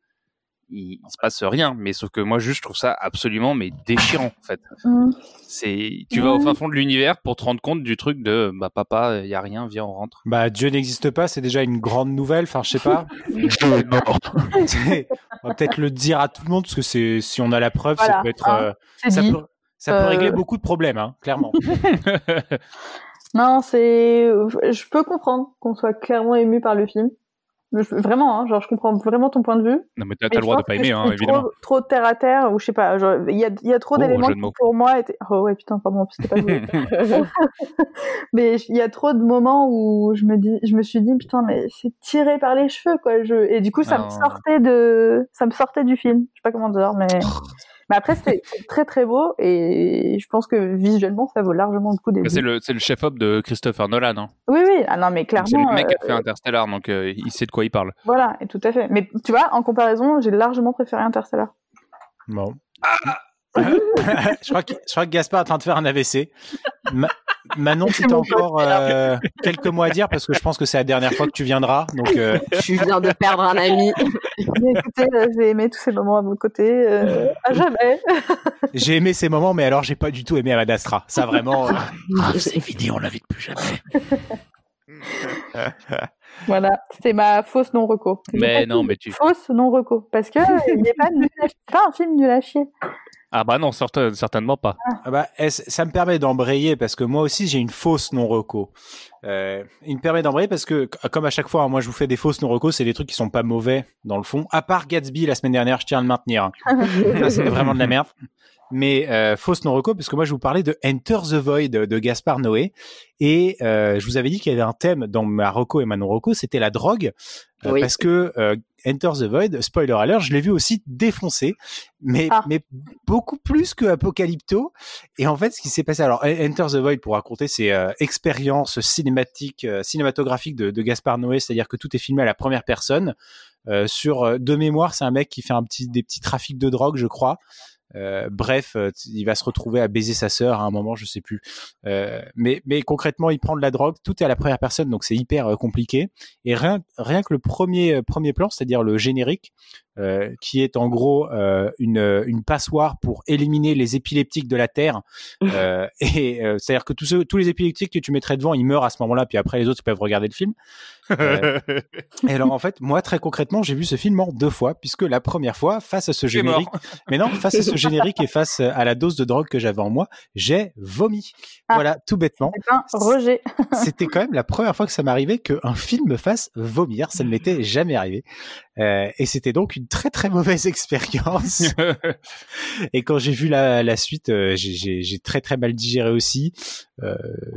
Speaker 2: il, il se passe rien. Mais sauf que moi, juste, je trouve ça absolument mais déchirant en fait.
Speaker 5: Mm.
Speaker 2: C'est, tu vas au fin fond de l'univers pour te rendre compte du truc de, bah papa, il y a rien, viens on rentre.
Speaker 3: Bah, Dieu n'existe pas, c'est déjà une grande nouvelle. Enfin, je sais pas. On va peut-être le dire à tout le monde parce que c'est si on a la preuve, ça peut être, euh,
Speaker 5: C'est
Speaker 3: ça peut, ça peut
Speaker 5: Euh,
Speaker 3: régler beaucoup de problèmes, hein, clairement.
Speaker 5: Non, c'est. Je peux comprendre qu'on soit clairement ému par le film. Je- Vraiment, hein, genre, je comprends vraiment ton point de vue.
Speaker 2: non mais t'as le droit de pas aimer, hein, évidemment.
Speaker 5: Trop, trop terre à terre, ou je sais pas. genre, Il y a, il y a trop
Speaker 2: Oh,
Speaker 5: d'éléments
Speaker 2: de
Speaker 5: qui pour moi étaient. Oh ouais, putain, pardon, c'était pas mais il y a trop de moments où je me dis, je me suis dit, putain, mais c'est tiré par les cheveux, quoi. Je... Et du coup, ça
Speaker 2: Non.
Speaker 5: me sortait de, ça me sortait du film. Je sais pas comment dire, mais. Mais après, c'était très très beau et je pense que visuellement, ça vaut largement le coup des vues.
Speaker 2: c'est le, c'est le chef-op de Christopher Nolan. Hein.
Speaker 5: Oui, oui, ah non, mais
Speaker 2: C'est
Speaker 5: clairement,
Speaker 2: le mec qui a
Speaker 5: euh,
Speaker 2: fait Interstellar, donc euh, il sait de quoi il parle.
Speaker 5: voilà, et tout à fait. Mais tu vois, en comparaison, j'ai largement préféré Interstellar.
Speaker 3: Bon. je, crois que, je crois que Gaspard est en train de faire un AVC. Ma- Manon, si
Speaker 5: mon pote,
Speaker 3: encore euh, quelques mots à dire, parce que je pense que c'est la dernière fois que tu viendras. Donc, euh,
Speaker 4: Je viens de perdre un ami.
Speaker 5: Mais écoutez, euh, j'ai aimé tous ces moments à vos côtés, euh, à jamais.
Speaker 3: j'ai aimé ces moments, mais alors j'ai pas du tout aimé Amadastra. Ça vraiment. euh,
Speaker 2: Ah, c'est vidéo, on l'invite plus jamais.
Speaker 5: Voilà, c'était ma fausse non-reco.
Speaker 2: Mais non, mais tu.
Speaker 5: Fausse non-reco, parce que il n'est pas nul à chier. C'est pas un film nul à chier.
Speaker 2: Ah bah non, certain- certainement pas.
Speaker 3: Ah bah, est-ce- ça me permet d'embrayer parce que moi aussi j'ai une fausse non reco. Euh, il me permet d'embrayer parce que comme à chaque fois, hein, moi je vous fais des fausses non reco, c'est des trucs qui sont pas mauvais dans le fond. À part Gatsby la semaine dernière, je tiens à le maintenir. hein. C'était vraiment de la merde. Mais euh, fausse non reco parce que moi je vous parlais de Enter the Void de Gaspard Noé et euh, je vous avais dit qu'il y avait un thème dans ma reco et ma non reco, c'était la drogue Euh,
Speaker 4: Oui.
Speaker 3: parce que euh, Enter the Void, spoiler alert, je l'ai vu aussi défoncé, mais
Speaker 5: Ah.
Speaker 3: mais beaucoup plus que Apocalypto. Et en fait, ce qui s'est passé, alors Enter the Void pour raconter, c'est euh, expérience cinématique, euh, cinématographique de, de Gaspard Noé, c'est-à-dire que tout est filmé à la première personne. Euh, sur euh, de mémoire, c'est un mec qui fait un petit des petits trafics de drogue, je crois. Euh, bref, euh, il va se retrouver à baiser sa sœur à un moment, je sais plus. Euh, mais, mais concrètement, il prend de la drogue, tout est à la première personne, donc c'est hyper euh, compliqué. Et rien, rien que le premier premier plan, c'est-à-dire le générique, euh, qui est en gros euh, une, une passoire pour éliminer les épileptiques de la terre. Euh, et euh, c'est-à-dire que tous ceux, tous les épileptiques que tu mettrais devant, ils meurent à ce moment-là, puis après les autres ils peuvent regarder le film. Euh, et alors en fait, moi très concrètement, j'ai vu ce film en deux fois, puisque la première fois, face à ce générique, mais non, face à ce générique et face à la dose de drogue que j'avais en moi, j'ai vomi.
Speaker 5: Ah.
Speaker 3: Voilà, tout bêtement.
Speaker 5: Un rejet.
Speaker 3: C'était quand même la première fois que ça m'arrivait qu'un film me fasse vomir. Ça ne m'était jamais arrivé. Euh, et c'était donc une très très mauvaise expérience. et quand j'ai vu la, la suite, euh, j'ai- très très mal digéré aussi. Euh,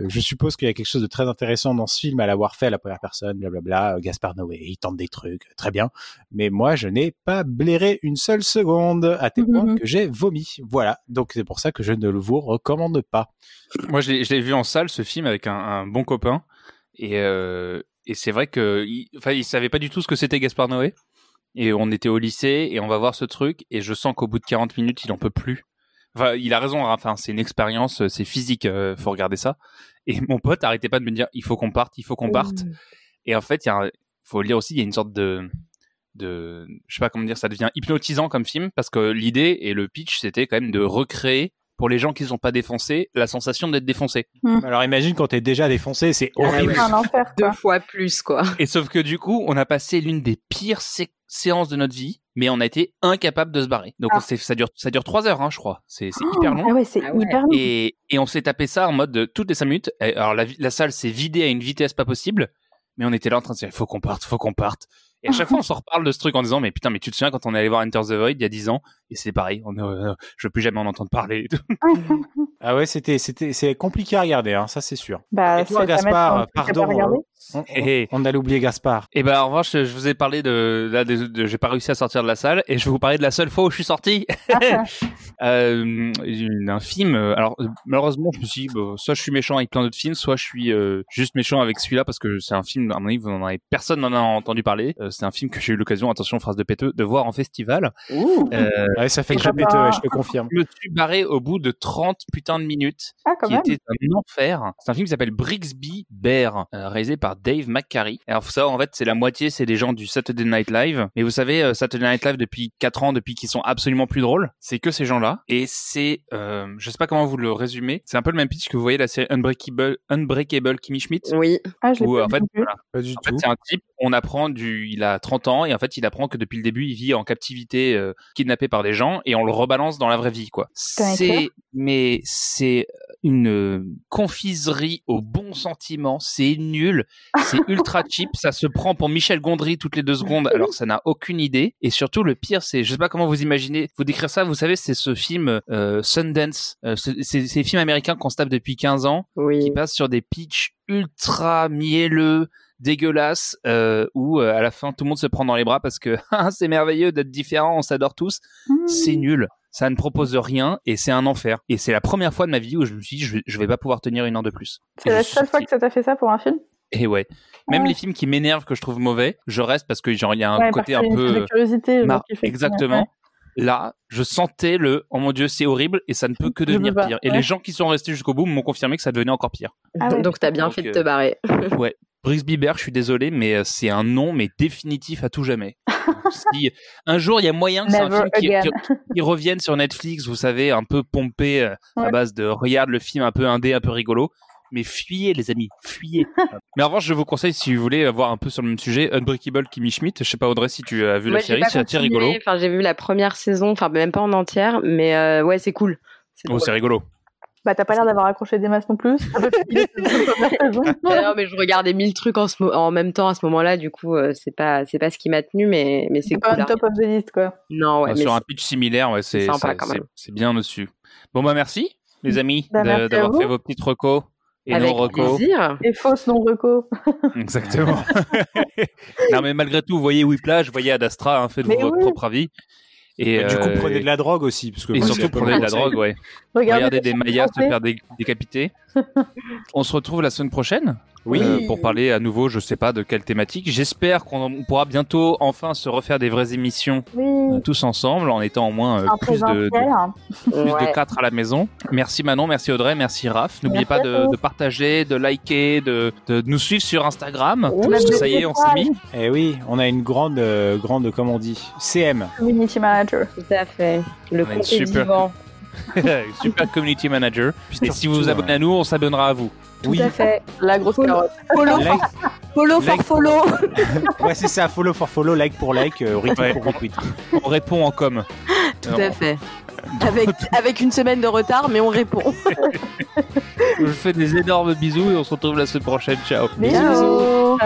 Speaker 3: je suppose qu'il y a quelque chose de très intéressant dans ce film à l'avoir fait à la première personne, blablabla. Gaspard Noé, il tente des trucs, très bien. Mais moi, je n'ai pas blairé une seule seconde à tel point
Speaker 5: Mhm.
Speaker 3: que j'ai vomi. Voilà. Donc c'est pour ça que je ne le vous recommande pas.
Speaker 2: Moi, je l'ai je l'ai vu en salle, ce film, avec un, un bon copain. Et, euh, et c'est vrai que, il, enfin, il savait pas du tout ce que c'était Gaspard Noé. Et on était au lycée et on va voir ce truc. Et je sens qu'au bout de 40 minutes, il en peut plus. Enfin, il a raison. hein. Enfin, c'est une expérience, c'est physique. euh, faut regarder ça. Et mon pote arrêtait pas de me dire, il faut qu'on parte, il faut qu'on parte. Et en fait, il faut le dire aussi, il y a une sorte de, de, je sais pas comment dire, ça devient hypnotisant comme film parce que l'idée et le pitch, c'était quand même de recréer pour les gens qui ne sont pas défoncés la sensation d'être défoncés.
Speaker 3: Alors imagine quand t'es déjà défoncé, c'est
Speaker 4: Ah
Speaker 3: horrible.
Speaker 5: un enfer,
Speaker 4: Deux fois plus, quoi.
Speaker 2: Et sauf que du coup, on a passé l'une des pires sé- séances de notre vie, mais on a été incapable de se barrer. Donc
Speaker 5: Ah.
Speaker 2: ça dure, ça dure trois heures, hein, je crois. C'est c'est hyper long.
Speaker 5: Ah ouais, c'est
Speaker 4: Ah ouais.
Speaker 5: hyper long.
Speaker 2: Et, et on s'est tapé ça en mode de toutes les cinq minutes. Alors la, salle s'est vidée à une vitesse pas possible, mais on était là en train de se dire faut qu'on parte, faut qu'on parte. Et à chaque fois on s'en reparle de ce truc en disant mais putain mais tu te souviens quand on est allé voir Enter the Void il y a 10 ans et c'est pareil, on, euh, je veux plus jamais en entendre parler. et tout.
Speaker 3: Ah ouais, c'était c'était c'est compliqué à regarder, hein, ça c'est sûr.
Speaker 5: bah,
Speaker 3: Et toi, Gaspard,
Speaker 5: un
Speaker 3: pardon,
Speaker 5: regarder.
Speaker 3: On, on-
Speaker 2: Eh.
Speaker 3: on allait oublier Gaspard.
Speaker 2: Et ben en revanche je vous ai parlé de là de, de- j'ai pas réussi à sortir de la salle et je vais vous parler de la seule fois où je suis sorti.
Speaker 5: Ah,
Speaker 2: euh, d'un film. euh, Alors euh, malheureusement, je me suis dit, soit je suis méchant avec plein d'autres films, soit je suis euh, juste méchant avec celui-là parce que c'est un film. À mon avis, vous en avez personne n'en a entendu parler. Euh, c'est un film que j'ai eu l'occasion, attention phrase de péteux, de voir en festival. Euh,
Speaker 3: Ouais, ça fait crêpette,
Speaker 5: pas.
Speaker 3: ouais, je te confirme.
Speaker 2: Je me suis barré au bout de 30 putains de minutes.
Speaker 5: Ah, quand
Speaker 2: qui
Speaker 5: même.
Speaker 2: était un enfer. C'est un film qui s'appelle Brixby Bear, euh, réalisé par Dave McCary. Alors ça, en fait, c'est la moitié, c'est des gens du Saturday Night Live. Mais vous savez, euh, Saturday Night Live depuis 4 ans, depuis qu'ils sont absolument plus drôles, c'est que ces gens-là. Et c'est, euh, je sais pas comment vous le résumer. C'est un peu le même pitch que vous voyez la série Unbreakable, Unbreakable Kimmy Schmidt.
Speaker 4: Oui.
Speaker 5: Ah, je
Speaker 2: Où
Speaker 5: pas
Speaker 2: en fait, voilà.
Speaker 3: Pas du
Speaker 2: En
Speaker 3: tout.
Speaker 2: c'est un type, on apprend du, il a 30 ans et en fait, il apprend que depuis le début, il vit en captivité, euh, kidnappé par des gens et on le rebalance dans la vraie vie, quoi. C'est, mais c'est une confiserie au bon sentiment. C'est nul, c'est ultra cheap. Ça se prend pour Michel Gondry toutes les deux secondes, alors ça n'a aucune idée. Et surtout, le pire, c'est, je sais pas comment vous imaginez, vous décrire ça. Vous savez, c'est ce film euh, Sundance. Euh, c'est ces films américains qu'on se tape depuis 15 ans qui
Speaker 4: Oui.
Speaker 2: passe sur des pitchs ultra mielleux, dégueulasses, euh, où euh, à la fin tout le monde se prend dans les bras parce que Ah, c'est merveilleux d'être différent, on s'adore tous.
Speaker 5: Mmh.
Speaker 2: C'est nul. Ça ne propose rien et c'est un enfer. Et c'est la première fois de ma vie où je me suis dit je vais, je vais pas pouvoir tenir une heure de plus.
Speaker 5: C'est la seule fois que ça t'a fait ça pour un film?
Speaker 2: Et ouais. Même
Speaker 5: Ouais.
Speaker 2: les films qui m'énervent que je trouve mauvais, je reste parce que genre il y a un
Speaker 5: Ouais,
Speaker 2: côté un peu
Speaker 5: de curiosité.
Speaker 2: Exactement.
Speaker 5: ouais.
Speaker 2: Là, je sentais le oh mon dieu, c'est horrible et ça ne peut que devenir pire. Et
Speaker 5: ouais.
Speaker 2: les gens qui sont restés jusqu'au bout m'ont confirmé que ça devenait encore pire.
Speaker 5: Ah ouais,
Speaker 4: Donc t'as bien
Speaker 2: Donc,
Speaker 4: fait de
Speaker 2: euh,
Speaker 4: te barrer.
Speaker 2: Brixby Bear, je suis désolé, mais euh, c'est un nom, mais définitif à tout jamais. si un jour il y a moyen que c'est un film qui, qui- qui revienne sur Netflix, vous savez, un peu pompé euh, à base de regarde le film un peu indé, un peu rigolo. Mais fuyez les amis, fuyez. mais en revanche, je vous conseille si vous voulez voir un peu sur le même sujet, Unbreakable Kimmy Schmidt. Je sais pas Audrey si tu as vu la série, c'est assez rigolo.
Speaker 4: Enfin, j'ai vu la première saison, enfin même pas en entière, mais euh, ouais, c'est cool. C'est
Speaker 2: Oh, rigolo.
Speaker 5: Bah, t'as pas l'air d'avoir accroché des masses non plus. Saison.
Speaker 4: Non, mais je regardais mille trucs en, ce mo- en même temps à ce moment-là, du coup, euh, c'est pas c'est pas ce qui m'a tenu, mais mais c'est
Speaker 5: C'est pas
Speaker 4: cool.
Speaker 5: un
Speaker 4: hein.
Speaker 5: top of the list, quoi.
Speaker 4: Non, ouais, mais
Speaker 2: sur un pitch similaire, ouais, c'est
Speaker 4: sympa,
Speaker 2: ça-
Speaker 4: quand
Speaker 2: c'est-
Speaker 4: même.
Speaker 2: c'est bien dessus. Bon bah merci les amis
Speaker 5: Bah,
Speaker 2: de-
Speaker 5: merci à
Speaker 2: d'avoir fait vos petites recos et
Speaker 4: avec
Speaker 2: nos recos.
Speaker 4: plaisir.
Speaker 5: Et fausse non-reco.
Speaker 2: Exactement. non, mais malgré tout, vous voyez Whiplash, vous voyez Ad Astra, hein, faites-vous votre
Speaker 5: oui.
Speaker 2: propre avis. Et,
Speaker 3: Bah, du coup,
Speaker 2: euh,
Speaker 3: prenez de la drogue aussi. Parce que
Speaker 2: et
Speaker 3: moi,
Speaker 2: surtout, prenez de la drogue, ouais. Regardez des Mayas se faire dé- décapiter. On se retrouve la semaine prochaine
Speaker 3: Oui.
Speaker 2: euh, pour parler à nouveau, je sais pas de quelle thématique. J'espère qu'on on pourra bientôt enfin se refaire des vraies émissions euh, tous ensemble en étant au moins euh, plus de, de-
Speaker 5: présentiel.
Speaker 2: plus de
Speaker 4: Ouais.
Speaker 2: 4 à la maison. Merci Manon, merci Audrey, merci Raph. N'oubliez pas de, de partager, de liker, de, de nous suivre sur Instagram.
Speaker 5: Oui.
Speaker 2: Parce que
Speaker 5: Même
Speaker 2: ça y est, on s'est mis.
Speaker 3: Eh oui, on a une grande, euh, grande, comment on dit, CM.
Speaker 5: Community manager.
Speaker 4: Tout à fait. Le
Speaker 2: On
Speaker 4: compte est
Speaker 2: super-
Speaker 4: vivant.
Speaker 2: Super community manager. Et si vous vous abonnez à nous, on s'abonnera à vous.
Speaker 4: Tout
Speaker 3: Oui.
Speaker 4: à fait.
Speaker 5: La grosse
Speaker 4: Follow,
Speaker 5: carotte.
Speaker 4: follow,
Speaker 3: Like,
Speaker 4: follow for
Speaker 3: like-
Speaker 4: follow.
Speaker 3: ouais, c'est ça, follow for follow, like pour like, euh, retweet
Speaker 2: Ouais.
Speaker 3: pour retweet.
Speaker 2: On répond en com.
Speaker 4: Tout à fait. Avec, avec une semaine de retard, mais on répond.
Speaker 2: Je vous fais des énormes bisous et on se retrouve la semaine prochaine. Ciao.
Speaker 5: Bisous.